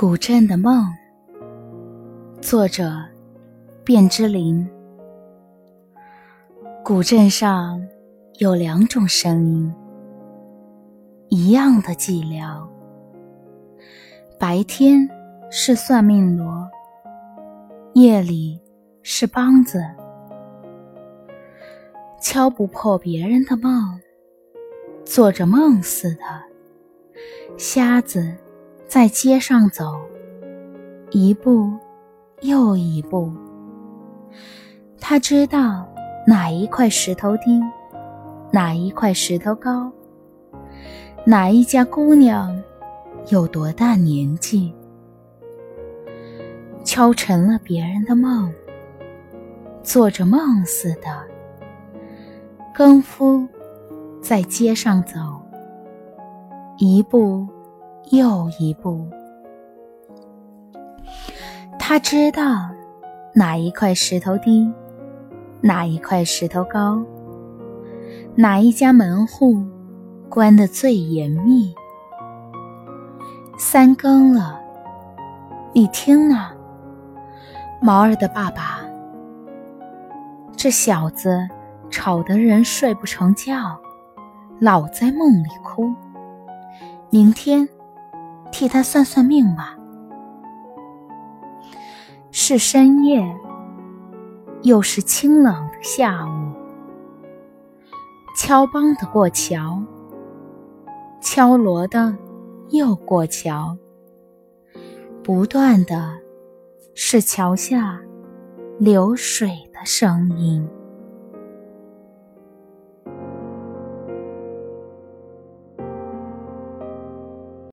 古镇的梦，作者卞之琳。古镇上有两种声音，一样的寂寥。白天是算命罗，夜里是梆子，敲不破别人的梦，做着梦似的，瞎子。在街上走，一步又一步。他知道哪一块石头低，哪一块石头高，哪一家姑娘有多大年纪。敲沉了别人的梦，做着梦似的，更夫在街上走，一步。又一步，他知道哪一块石头低，哪一块石头高，哪一家门户关得最严密。三更了，你听啊？毛儿的爸爸，这小子吵得人睡不成觉，老在梦里哭。明天。替他算算命吧。是深夜，又是清冷的下午。敲梆的过桥，敲锣的又过桥。不断的是桥下流水的声音。